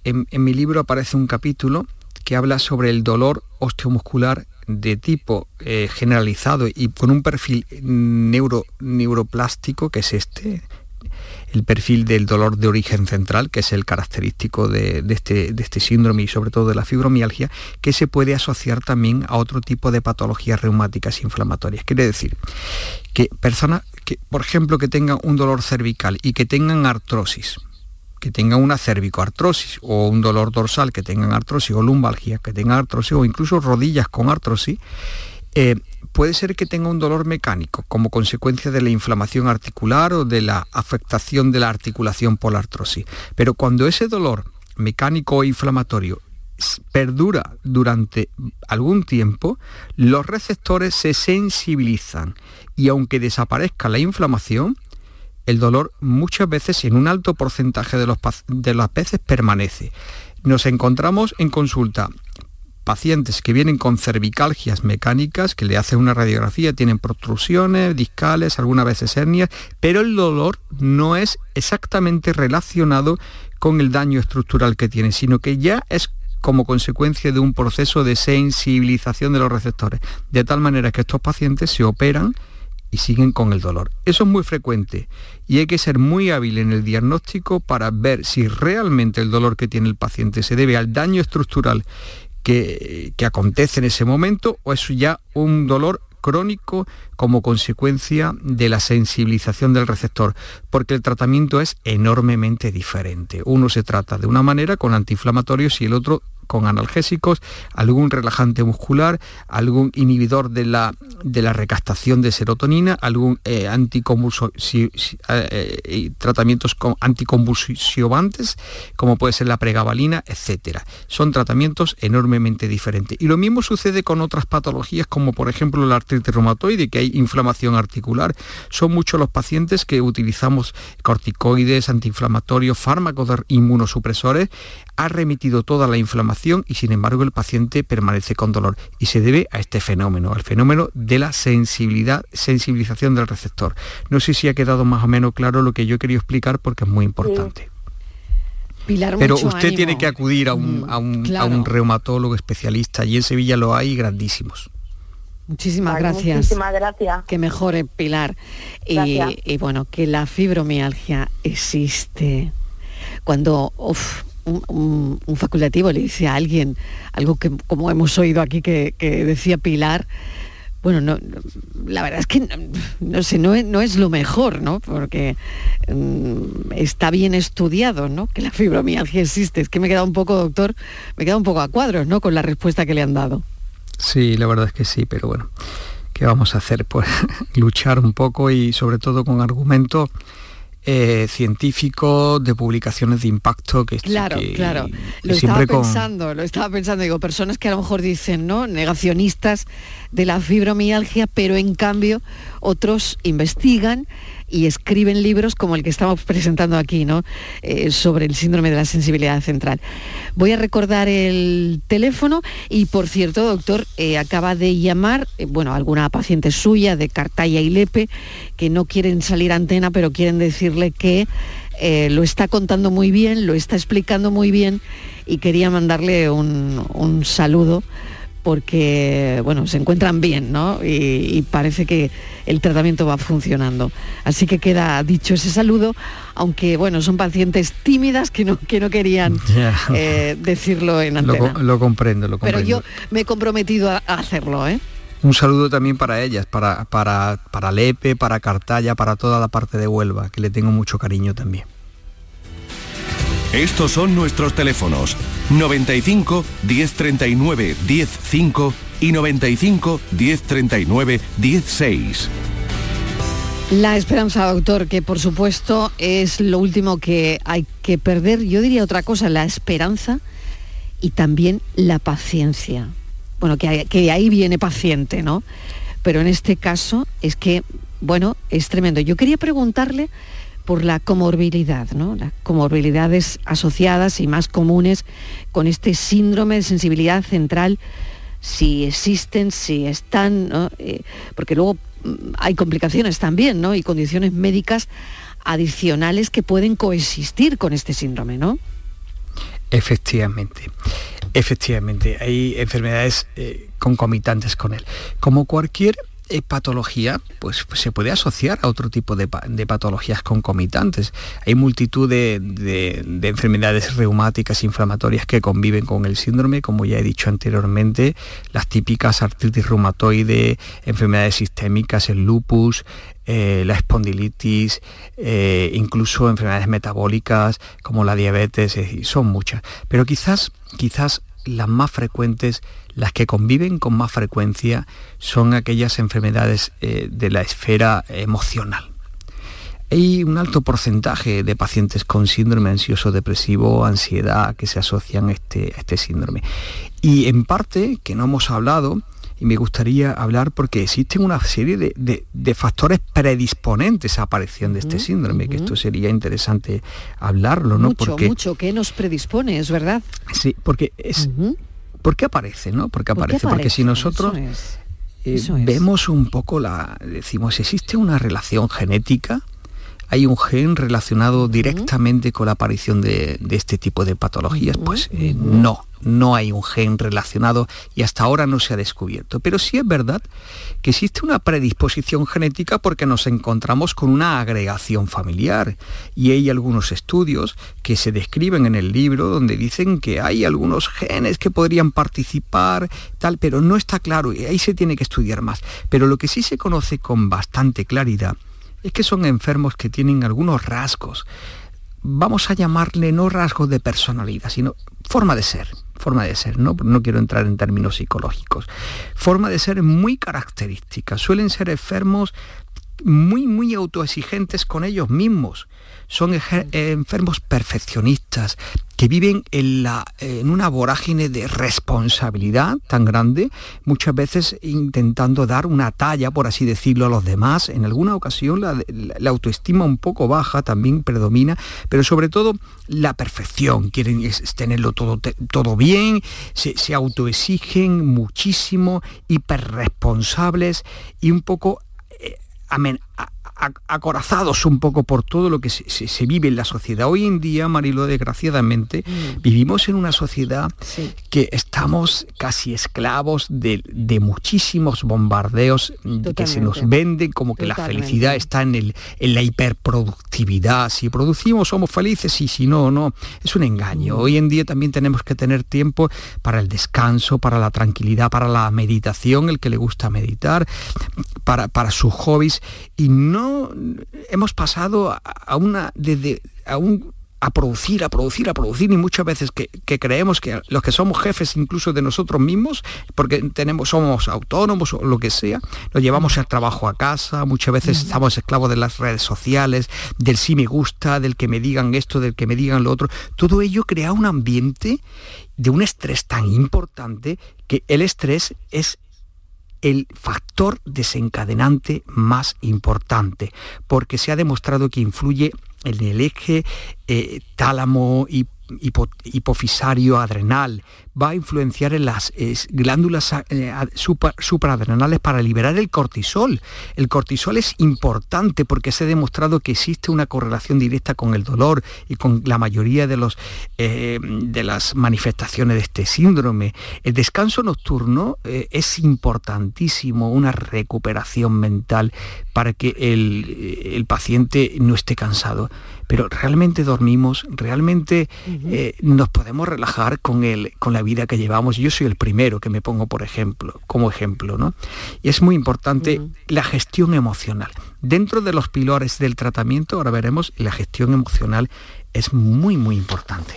En, mi libro aparece un capítulo que habla sobre el dolor osteomuscular de tipo eh, generalizado y con un perfil neuro, neuroplástico, que es este, el perfil del dolor de origen central, que es el característico de, este, de, este, síndrome y sobre todo de la fibromialgia, que se puede asociar también a otro tipo de patologías reumáticas inflamatorias. Quiere decir que personas que, por ejemplo, que tengan un dolor cervical y que tengan artrosis, que tengan una cervicoartrosis o un dolor dorsal que tengan artrosis o lumbalgia que tengan artrosis o incluso rodillas con artrosis, eh, puede ser que tenga un dolor mecánico como consecuencia de la inflamación articular o de la afectación de la articulación por la artrosis. Pero cuando ese dolor mecánico o inflamatorio perdura durante algún tiempo, los receptores se sensibilizan y aunque desaparezca la inflamación, el dolor muchas veces en un alto porcentaje de, los, de las veces permanece. Nos encontramos en consulta pacientes que vienen con cervicalgias mecánicas, que le hacen una radiografía, tienen protrusiones discales, algunas veces hernias, pero el dolor no es exactamente relacionado con el daño estructural que tiene, sino que ya es como consecuencia de un proceso de sensibilización de los receptores, de tal manera que estos pacientes se operan y siguen con el dolor. Eso es muy frecuente y hay que ser muy hábil en el diagnóstico para ver si realmente el dolor que tiene el paciente se debe al daño estructural que, que acontece en ese momento o es ya un dolor crónico como consecuencia de la sensibilización del receptor, porque el tratamiento es enormemente diferente. Uno se trata de una manera con antiinflamatorios y el otro con analgésicos, algún relajante muscular, algún inhibidor de la, de la recaptación de serotonina, algún eh, eh, tratamientos con anticonvulsivantes, como puede ser la pregabalina, etc. Son tratamientos enormemente diferentes. Y lo mismo sucede con otras patologías, como por ejemplo la artritis reumatoide, que hay inflamación articular. Son muchos los pacientes que utilizamos corticoides, antiinflamatorios, fármacos inmunosupresores, ha remitido toda la inflamación y sin embargo el paciente permanece con dolor y se debe a este fenómeno, al fenómeno de la sensibilidad, sensibilización del receptor. No sé si ha quedado más o menos claro lo que yo quería explicar porque es muy importante. Pero usted tiene que acudir a un, mm, reumatólogo especialista y en Sevilla lo hay grandísimos.
Muchísimas gracias.
Muchísimas gracias.
Que mejore Pilar. Y, bueno, que la fibromialgia existe. Cuando un, facultativo le dice a alguien algo que como hemos oído aquí que, decía Pilar, bueno, no, la verdad es que no, sé, no es, lo mejor, ¿no? Porque mm, está bien estudiado, ¿no? Que la fibromialgia existe. Es que me he quedado un poco, doctor, me he quedado un poco a cuadros, ¿no? Con la respuesta que le han dado.
Sí, la verdad es que sí, pero bueno, ¿qué vamos a hacer? Pues <laughs> luchar un poco y sobre todo con argumentos eh, científicos, de publicaciones de impacto que
claro claro. lo estaba pensando lo estaba pensando. Digo personas que a lo mejor dicen no negacionistas de la fibromialgia pero en cambio otros investigan y escriben libros como el que estamos <laughs> presentando aquí, ¿no? Eh, sobre el síndrome de la sensibilidad central. Voy a recordar el teléfono y, por cierto, doctor, eh, acaba de llamar, eh, bueno, alguna paciente suya de Cartaya y Lepe, que no quieren salir antena, pero quieren decirle que lo está contando muy bien, lo está explicando muy bien y quería mandarle un saludo porque bueno, se encuentran bien, ¿no? Y, parece que el tratamiento va funcionando. Así que queda dicho ese saludo, aunque bueno, son pacientes tímidas que no, que no querían <laughs> eh, decirlo en antena.
Lo, comprendo, lo comprendo.
Pero yo me he comprometido a, hacerlo, ¿eh?
Un saludo también para ellas, para, para, para Lepe, para Cartaya, para toda la parte de Huelva, que le tengo mucho cariño también.
Estos son nuestros teléfonos 95 1039 105 y 95 1039 16.
La esperanza, doctor, que por supuesto es lo último que hay que perder. Yo diría otra cosa, la esperanza y también la paciencia. Bueno, que, que ahí viene paciente, ¿no? Pero en este caso es que, bueno, es tremendo. Yo quería preguntarle por la comorbilidad, ¿no? las comorbilidades asociadas y más comunes con este síndrome de sensibilidad central, si existen, si están, eh, porque luego mm, hay complicaciones también ¿no? y condiciones médicas adicionales que pueden coexistir con este síndrome, ¿no?
Efectivamente, efectivamente, hay enfermedades eh, concomitantes con él. Como cualquier patología pues, pues, se puede asociar a otro tipo de, patologías concomitantes. Hay multitud de, enfermedades reumáticas inflamatorias que conviven con el síndrome, como ya he dicho anteriormente, las típicas artritis reumatoide, enfermedades sistémicas, el lupus, eh, la espondilitis, eh, incluso enfermedades metabólicas como la diabetes, son muchas. Pero quizás, quizás las más frecuentes, las que conviven con más frecuencia, son aquellas enfermedades eh, de la esfera emocional. Hay un alto porcentaje de pacientes con síndrome ansioso depresivo, ansiedad, que se asocian a este, a este síndrome. Y en parte, que no hemos hablado, y me gustaría hablar porque existen una serie de, factores predisponentes a aparición de este síndrome, que esto sería interesante hablarlo, ¿no?
Mucho,
porque,
mucho, ¿qué nos predispone? Es verdad.
Sí, porque es... ¿Por qué aparece? ¿no? ¿Por qué aparece? Porque si nosotros eh, vemos un poco la, decimos, existe una relación genética, hay un gen relacionado directamente con la aparición de, este tipo de patologías, pues eh, no, no hay un gen relacionado y hasta ahora no se ha descubierto. Pero sí es verdad que existe una predisposición genética porque nos encontramos con una agregación familiar. Y hay algunos estudios que se describen en el libro donde dicen que hay algunos genes que podrían participar, tal, pero no está claro y ahí se tiene que estudiar más. Pero lo que sí se conoce con bastante claridad es que son enfermos que tienen algunos rasgos vamos a llamarle no rasgos de personalidad, sino forma de ser forma de ser, ¿no? no quiero entrar en términos psicológicos. Forma de ser muy característica. Suelen ser enfermos muy, muy autoexigentes con ellos mismos son enfermos perfeccionistas que viven en, la, en una vorágine de responsabilidad tan grande, muchas veces intentando dar una talla, por así decirlo, a los demás. En alguna ocasión la, autoestima un poco baja también predomina, pero sobre todo la perfección. Quieren tenerlo todo, todo bien, se, se autoexigen muchísimo, hiperresponsables y un poco eh, acorazados un poco por todo lo que se, vive en la sociedad. Hoy en día, Marilo, desgraciadamente, mm. vivimos en una sociedad que estamos casi esclavos de, muchísimos bombardeos que se nos venden como que la felicidad está en, el, en la hiperproductividad. Si producimos somos felices y si no, no. Es un engaño. Mm. Hoy en día también tenemos que tener tiempo para el descanso, para la tranquilidad, para la meditación, el que le gusta meditar, para, para sus hobbies y no hemos pasado a, una desde a un a producir, a producir, a producir y muchas veces que, creemos que los que somos jefes incluso de nosotros mismos, porque tenemos, somos autónomos o lo que sea, nos llevamos el trabajo a casa, muchas veces estamos esclavos de las redes sociales, del sí me gusta, del que me digan esto, del que me digan lo otro. Todo ello crea un ambiente de un estrés tan importante que el estrés es el factor desencadenante más importante, porque se ha demostrado que influye en el eje eh, tálamo y hipofisario adrenal, va a influenciar en las glándulas eh, supraadrenales para liberar el cortisol. El cortisol es importante porque se ha demostrado que existe una correlación directa con el dolor y con la mayoría de, los, eh, de las manifestaciones de este síndrome. El descanso nocturno eh, es importantísimo, una recuperación mental para que el paciente no esté cansado pero realmente dormimos, realmente eh, nos podemos relajar con, el, con la vida que llevamos. Yo soy el primero que me pongo, por ejemplo, como ejemplo, ¿no? Y es muy importante la gestión emocional. Dentro de los pilares del tratamiento, ahora veremos, la gestión emocional es muy, muy importante.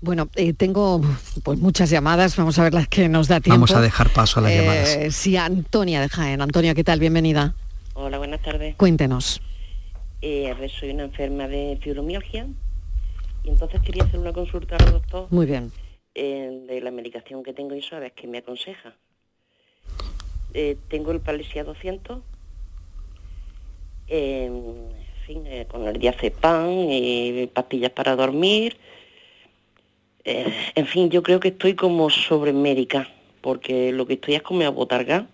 Bueno, eh, tengo pues muchas llamadas, vamos a ver las que nos da tiempo.
Vamos a dejar paso a las llamadas.
Eh, sí, Antonia de Jaén. Antonia, ¿qué tal? Bienvenida.
Hola, buenas tardes.
Cuéntenos.
Eh, soy una enferma de fibromialgia y entonces quería hacer una consulta al doctor.
Muy bien.
Eh, de la medicación que tengo y sabes que me aconseja. Eh, tengo el Palesia 200, en fin, con el diazepam y pastillas para dormir. en fin, yo creo que estoy como sobre médica, porque lo que estoy es como botarga.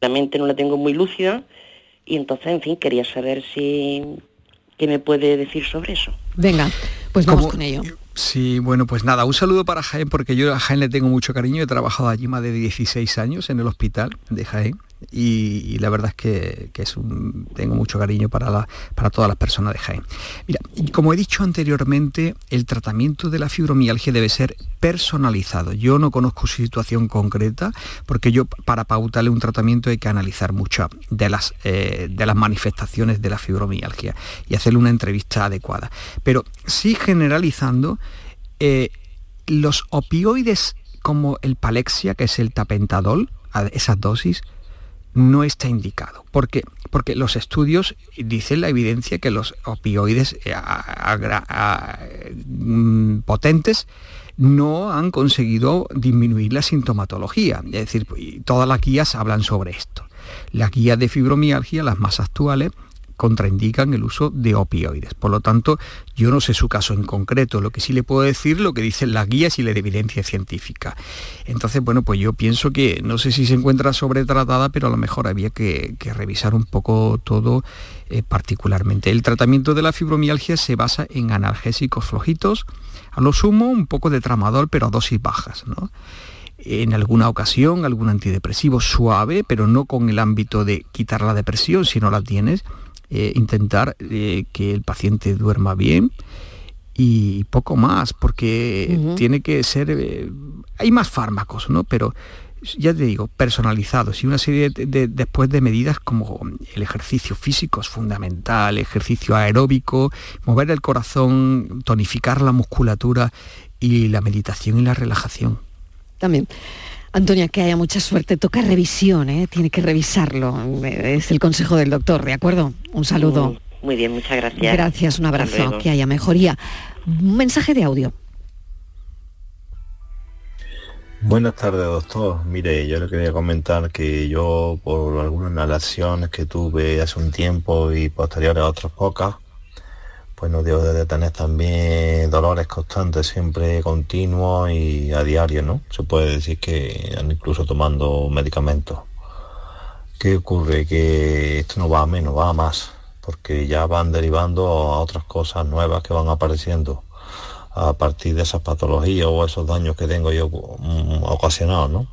La mente no la tengo muy lúcida y entonces, en fin, quería saber si qué me puede decir sobre eso.
Venga, pues vamos con ello.
Sí, bueno, pues nada, un saludo para Jaén porque yo a Jaén le tengo mucho cariño, he trabajado allí más de 16 años en el hospital de Jaén y, la verdad es que, tengo mucho cariño para, todas las personas de Jaén. Mira, como he dicho anteriormente, el tratamiento de la fibromialgia debe ser personalizado. Yo no conozco su situación concreta porque yo para pautarle un tratamiento hay que analizar muchas de las, eh, de las manifestaciones de la fibromialgia y hacerle una entrevista adecuada. Pero sí generalizando, eh, los opioides como el palexia, que es el tapentadol, esas dosis, no está indicado. ¿Por qué? Porque los estudios dicen la evidencia que los opioides eh, mm, potentes no han conseguido disminuir la sintomatología. Es decir, todas las guías hablan sobre esto. Las guías de fibromialgia, las más actuales, contraindican el uso de opioides. Por lo tanto, yo no sé su caso en concreto, lo que sí le puedo decir lo que dicen las guías y la evidencia científica. Entonces, bueno, pues yo pienso que no sé si se encuentra sobretratada, pero a lo mejor había que, revisar un poco todo eh, particularmente. El tratamiento de la fibromialgia se basa en analgésicos flojitos, a lo sumo un poco de tramadol, pero a dosis bajas. ¿no? en alguna ocasión algún antidepresivo suave, pero no con el ámbito de quitar la depresión si no la tienes, eh, intentar eh, que el paciente duerma bien y poco más, porque tiene que ser, eh, hay más fármacos, ¿no? Pero ya te digo, personalizados y una serie de, después de medidas como el ejercicio físico es fundamental, ejercicio aeróbico, mover el corazón, tonificar la musculatura y la meditación y la relajación
también. Antonia, que haya mucha suerte. Toca revisión, ¿eh? tiene que revisarlo. Es el consejo del doctor, ¿de acuerdo? Un saludo.
Muy, bien, muchas gracias.
Gracias, un abrazo, que haya mejoría. Un mensaje de audio.
Buenas tardes, doctor. Mire, yo le quería comentar que yo, por algunas inhalaciones que tuve hace un tiempo y posteriores a otras pocas, pues no debo de tener también dolores constantes, siempre continuos y a diario, ¿no? Se puede decir que incluso tomando medicamentos. ¿Qué ocurre? Que esto no va a menos, va a más, porque ya van derivando a otras cosas nuevas que van apareciendo a partir de esas patologías o esos daños que tengo yo mm, ocasionados, ¿no?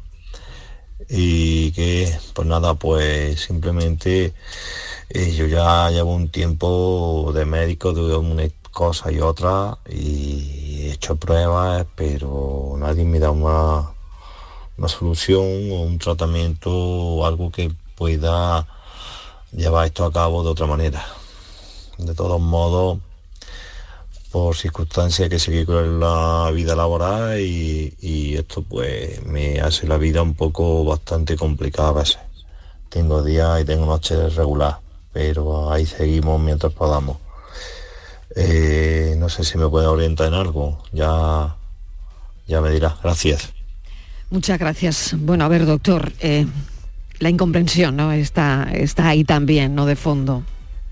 Y que, pues nada, pues simplemente eh, yo ya llevo un tiempo de médico de una cosa y otra y he hecho pruebas, pero nadie me da una, una solución o un tratamiento o algo que pueda llevar esto a cabo de otra manera. De todos modos, por circunstancias que seguir con la vida laboral y, esto pues me hace la vida un poco bastante complicada a veces. Tengo días y tengo noches regulares pero ahí seguimos mientras podamos. Eh, no sé si me puede orientar en algo, ya, ya me dirá. Gracias.
Muchas gracias. Bueno, a ver, doctor, eh, la incomprensión ¿no? está, está ahí también, ¿no? De fondo.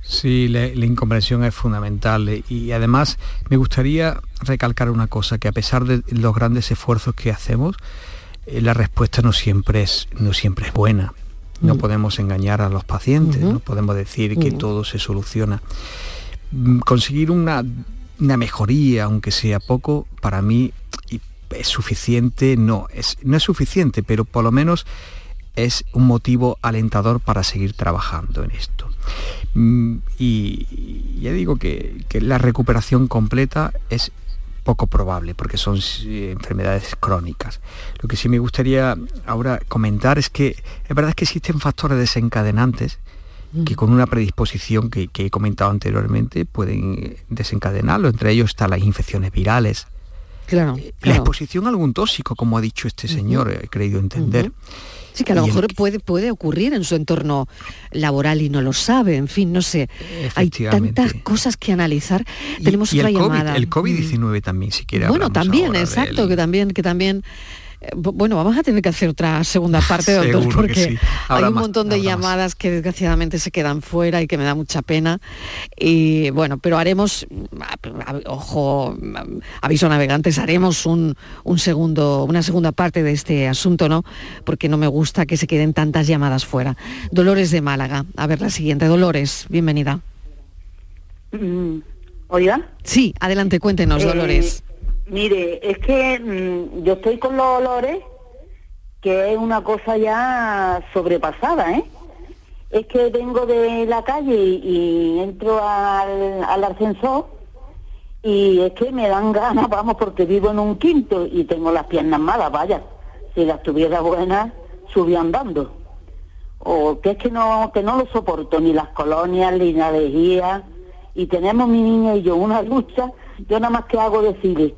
Sí, la, incomprensión es fundamental y además me gustaría recalcar una cosa, que a pesar de los grandes esfuerzos que hacemos, eh, la respuesta no siempre es, no siempre es buena. No mm. podemos engañar a los pacientes, no podemos decir que todo se soluciona. Mm, conseguir una, mejoría, aunque sea poco, para mí es suficiente, no, es, no es suficiente, pero por lo menos es un motivo alentador para seguir trabajando en esto. Mm, y ya digo que, que la recuperación completa es poco probable porque son enfermedades crónicas. Lo que sí me gustaría ahora comentar es que es verdad que existen factores desencadenantes que con una predisposición que, he comentado anteriormente pueden desencadenarlo. Entre ellos están las infecciones virales,
claro,
eh, la exposición a algún tóxico, como ha dicho este señor, he creído entender.
Sí, que a lo mejor puede, puede ocurrir en su entorno laboral y no lo sabe, en fin, no sé. Hay tantas cosas que analizar. Tenemos otra llamada.
el COVID-19 también, si quiere.
Bueno, también, exacto, que también, que también bueno, vamos a tener que hacer otra segunda <laughs> parte, doctor, porque hay un montón de llamadas que desgraciadamente se quedan fuera y que me da mucha pena. Y bueno, pero haremos, ojo, aviso navegantes, haremos un, segundo, una segunda parte de este asunto, ¿no? Porque no me gusta que se queden tantas llamadas fuera. Dolores de Málaga. A ver la siguiente. Dolores, bienvenida.
Mm, ¿Oiga?
Sí, adelante, cuéntenos, eh, Dolores.
Mire, es que mm, yo estoy con los olores, que es una cosa ya sobrepasada, ¿eh? Es que vengo de la calle y, entro al, ascensor y es que me dan <laughs> ganas, vamos, porque vivo en un quinto y tengo las piernas malas, vaya. Si las tuviera buenas, subía andando. O que es que no, que no lo soporto, ni las colonias, ni la lejía. Y tenemos mi niña y yo una <laughs> lucha, yo nada más que hago decirle,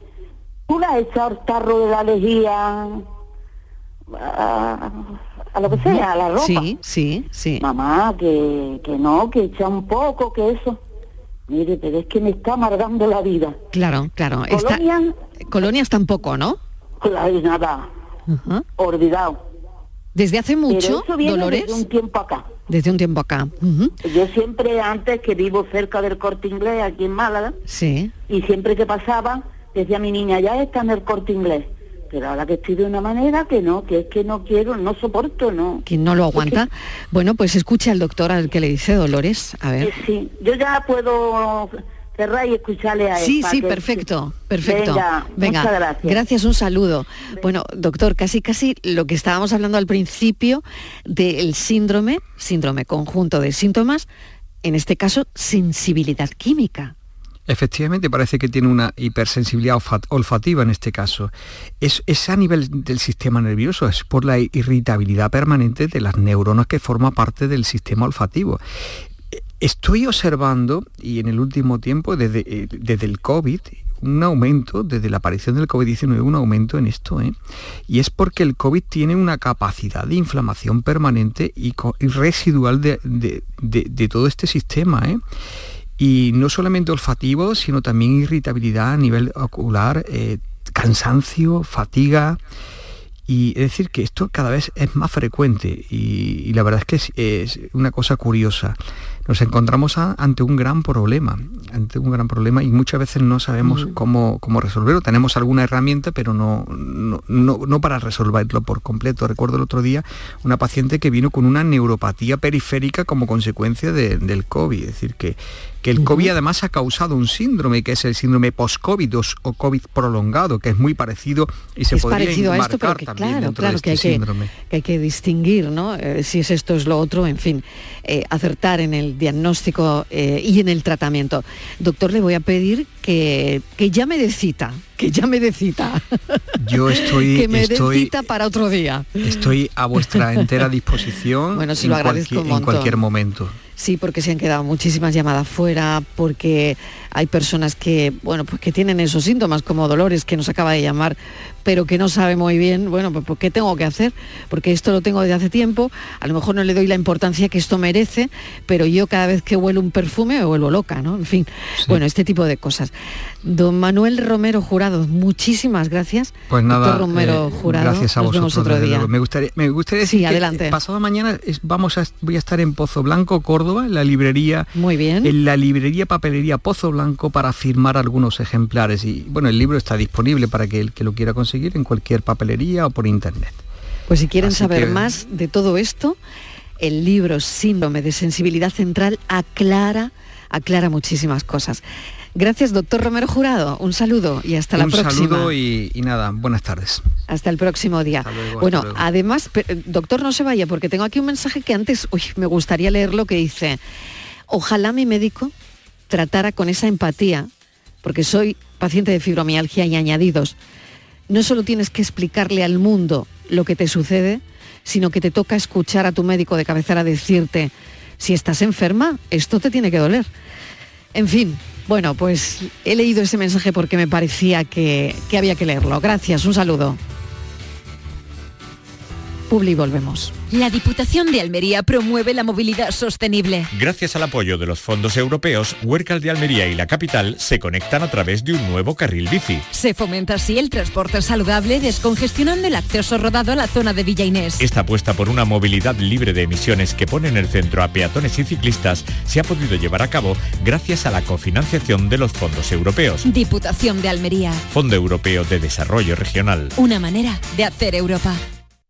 una echar tarro de la lejía a, lo que sea, a la ropa.
Sí, sí, sí.
Mamá, que, que no, que echa un poco, que eso. Mire, pero es que me está amargando la vida.
Claro, claro. Colonia, colonias tampoco, ¿no?
Claro, nada. Olvidado.
¿Desde hace mucho,
Pero
Dolores?
Desde un tiempo acá.
Desde un tiempo acá. Ujú.
Yo siempre, antes que vivo cerca del corte inglés, aquí en Málaga,
Sí.
y siempre que pasaba, decía mi niña, ya está en el corte inglés. Pero ahora que estoy de una manera que no, que es que no quiero, no soporto, no.
Quien no lo aguanta. Bueno, pues escucha al doctor al que le dice Dolores. A ver.
Eh, sí, yo ya puedo cerrar y escucharle a él.
Sí, sí,
que-
perfecto, perfecto.
Venga, muchas gracias.
un saludo. Bueno, doctor, casi casi lo que estábamos hablando al principio del síndrome, síndrome conjunto de síntomas, en este caso sensibilidad química.
Efectivamente, parece que tiene una hipersensibilidad olfa- olfativa en este caso. Es, a nivel del sistema nervioso, es por la irritabilidad permanente de las neuronas que forma parte del sistema olfativo. Estoy observando, y en el último tiempo, desde, eh, el COVID, un aumento, desde la aparición del COVID-19, un aumento en esto, ¿eh? Y es porque el COVID tiene una capacidad de inflamación permanente y, residual de- de todo este sistema, ¿eh? Y no solamente olfativo, sino también irritabilidad a nivel ocular, eh, cansancio, fatiga. Y es decir, que esto cada vez es más frecuente y, y la verdad es que es, es una cosa curiosa. Nos encontramos a- ante un gran problema, ante un gran problema y muchas veces no sabemos cómo, cómo resolverlo. Tenemos alguna herramienta, pero no, no, no- no para resolverlo por completo. Recuerdo el otro día una paciente que vino con una neuropatía periférica como consecuencia de- del COVID. Es decir, que, que el COVID además ha causado un síndrome, que es el síndrome post-COVID o, COVID prolongado, que es muy parecido y se
es
podría
parecido a esto, pero que
también
claro,
dentro
claro
de
que, hay
este
que,
síndrome.
que hay que distinguir, ¿no? Eh, si es esto, es lo otro, en fin, eh, acertar en el diagnóstico eh, y en el tratamiento. Doctor, le voy a pedir que, que llame de cita, que llame de cita,
Yo <laughs> estoy,
que me dé
estoy,
cita para otro día.
estoy a vuestra entera disposición <laughs>
Bueno, sí, lo
en,
agradezco
en cualquier momento.
Sí, porque se han quedado muchísimas llamadas fuera, porque hay personas que, bueno, pues que tienen esos síntomas como Dolores, que nos acaba de llamar, pero que no sabe muy bien, bueno, pues, pues, ¿qué tengo que hacer? Porque esto lo tengo desde hace tiempo, a lo mejor no le doy la importancia que esto merece, pero yo cada vez que huelo un perfume me vuelvo loca, ¿no? En fin, bueno, este tipo de cosas. Don Manuel Romero Jurado, muchísimas gracias.
Pues nada,
Doctor Romero
eh,
Jurado,
gracias a
nos
vosotros.
vemos otro día.
Me gustaría, me gustaría decir
Sí,
que
adelante.
pasado mañana es- vamos a, voy a estar en Pozo Blanco, Córdoba, en la librería.
Muy bien.
En la librería papelería Pozo Blanco para firmar algunos ejemplares. Y bueno, el libro está disponible para que el que lo quiera conseguir en cualquier papelería o por internet.
Pues si quieren
Así
saber
que-
más de todo esto, el libro Síndrome de Sensibilidad Central aclara, aclara muchísimas cosas. Gracias, doctor Romero Jurado. Un saludo y hasta la
Un
próxima.
saludo y, y nada, buenas tardes.
Hasta el próximo día.
luego,
bueno, además, pe- doctor, no se vaya porque tengo aquí un mensaje que antes, uy, me gustaría leerlo que dice, ojalá mi médico tratara con esa empatía, porque soy paciente de fibromialgia y añadidos. No solo tienes que explicarle al mundo lo que te sucede, sino que te toca escuchar a tu médico de cabecera decirte, si estás enferma, esto te tiene que doler. En fin, bueno, pues he leído ese mensaje porque me parecía que, que había que leerlo. Gracias, un saludo. Publi, volvemos.
La Diputación de Almería promueve la movilidad sostenible.
Gracias al apoyo de los fondos europeos, Huércal de Almería y la capital se conectan a través de un nuevo carril bici.
Se fomenta así el transporte saludable, descongestionando el acceso rodado a la zona de Villa Inés.
Esta apuesta por una movilidad libre de emisiones que pone en el centro a peatones y ciclistas se ha podido llevar a cabo gracias a la cofinanciación de los fondos europeos.
Diputación de Almería.
Fondo Europeo de Desarrollo Regional.
Una manera de hacer Europa.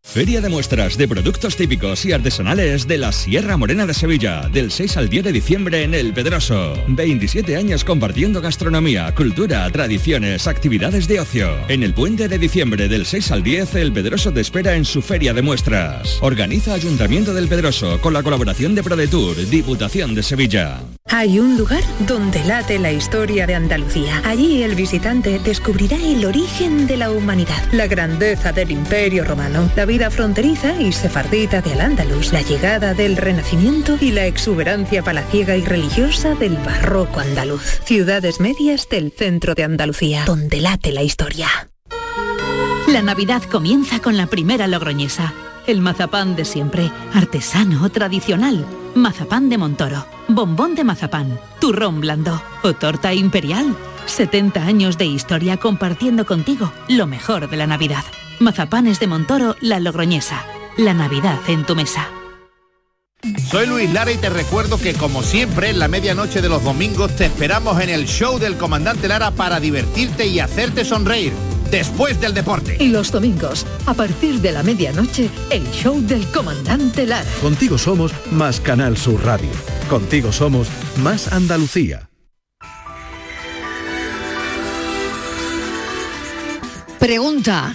Feria de muestras de productos típicos y artesanales de la Sierra Morena de Sevilla, del 6 al 10 de diciembre en El Pedroso. 27 años compartiendo gastronomía, cultura, tradiciones, actividades de ocio. En el puente de diciembre del 6 al 10, El Pedroso te espera en su feria de muestras. Organiza Ayuntamiento del Pedroso con la colaboración de ProDetour, Diputación de Sevilla.
Hay un lugar donde late la historia de Andalucía. Allí el visitante descubrirá el origen de la humanidad, la grandeza del imperio romano, vida fronteriza y sefardita de Al-Ándalus, la llegada del Renacimiento y la exuberancia palaciega y religiosa del barroco andaluz. Ciudades medias del centro de Andalucía, donde late la historia.
La Navidad comienza con la primera logroñesa. El mazapán de siempre, artesano, tradicional. Mazapán de Montoro, bombón de mazapán, turrón blando o torta imperial. 70 años de historia compartiendo contigo lo mejor de la Navidad. Mazapanes de Montoro, la logroñesa. La Navidad en tu mesa.
Soy Luis Lara y te recuerdo que como siempre en la medianoche de los domingos te esperamos en el show del comandante Lara para divertirte y hacerte sonreír después del deporte.
Y los domingos, a partir de la medianoche, el show del comandante Lara.
Contigo somos más Canal Sur Radio. Contigo somos más Andalucía.
Pregunta.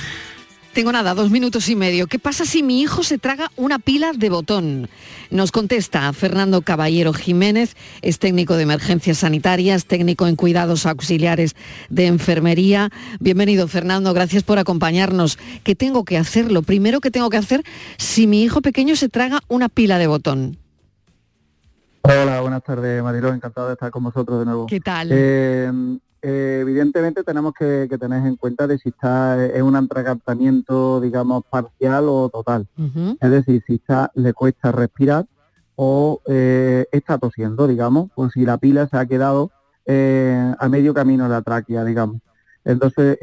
Tengo nada, dos minutos y medio. ¿Qué pasa si mi hijo se traga una pila de botón? Nos contesta Fernando Caballero Jiménez, es técnico de emergencias sanitarias, técnico en cuidados auxiliares de enfermería. Bienvenido Fernando, gracias por acompañarnos. ¿Qué tengo que hacer? Lo primero que tengo que hacer si mi hijo pequeño se traga una pila de botón.
Hola, buenas tardes Mariló, encantado de estar con vosotros de nuevo.
¿Qué tal?
Eh, eh, evidentemente tenemos que, tener en cuenta de si está es un atragantamiento, digamos, parcial o total. Es decir, si está, le cuesta respirar o eh, está tosiendo, digamos, o si la pila se ha quedado a medio camino de la tráquea, digamos. Entonces,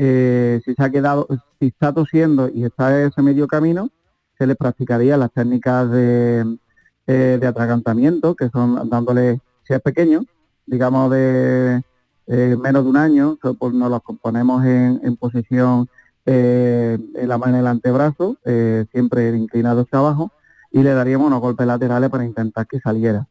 si se ha quedado, si está tosiendo y está en ese medio camino, se le practicaría las técnicas de, de atragantamiento, que son dándole, si es pequeño, digamos de eh, menos de un año, pues nos los componemos en, posición eh, en la mano del antebrazo, eh, siempre inclinado hacia abajo, y le daríamos unos golpes laterales para intentar que saliera.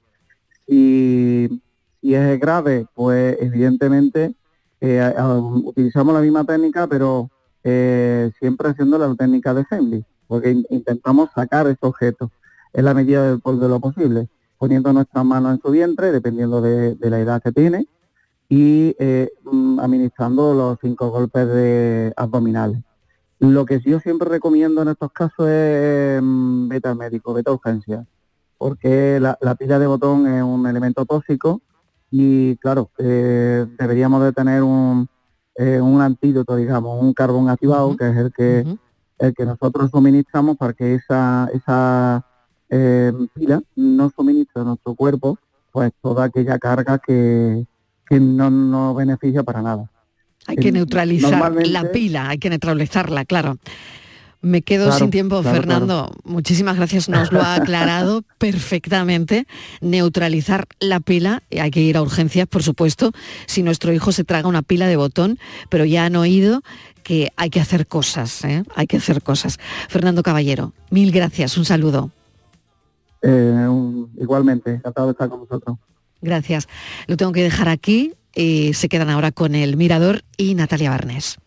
Si, si es grave, pues evidentemente utilizamos la misma técnica, pero siempre haciendo la técnica de Henley, porque intentamos sacar ese objeto en la medida de lo posible, poniendo nuestras manos en su vientre, dependiendo de, la edad que tiene, y eh, mm, administrando los cinco golpes de abdominales. Lo que yo siempre recomiendo en estos casos es mm, beta médico, beta urgencia, porque la, pila de botón es un elemento tóxico y claro, eh, deberíamos de tener un, eh, un antídoto, digamos, un carbón activado, que es el que, el que nosotros suministramos para que esa, esa eh, pila no suministra a nuestro cuerpo pues toda aquella carga que, que no nos beneficia para nada.
Hay que neutralizar la pila, hay que neutralizarla, claro. Me quedo sin tiempo, Fernando. Muchísimas gracias, nos lo ha <laughs> aclarado perfectamente. Neutralizar la pila, hay que ir a urgencias, por supuesto, si nuestro hijo se traga una pila de botón, pero ya han oído que hay que hacer cosas, ¿eh? hay que hacer cosas. Fernando Caballero, mil gracias, un saludo.
Eh, igualmente, encantado de estar con vosotros.
Gracias. Lo tengo que dejar aquí y se quedan ahora con el Mirador y Natalia Barnes.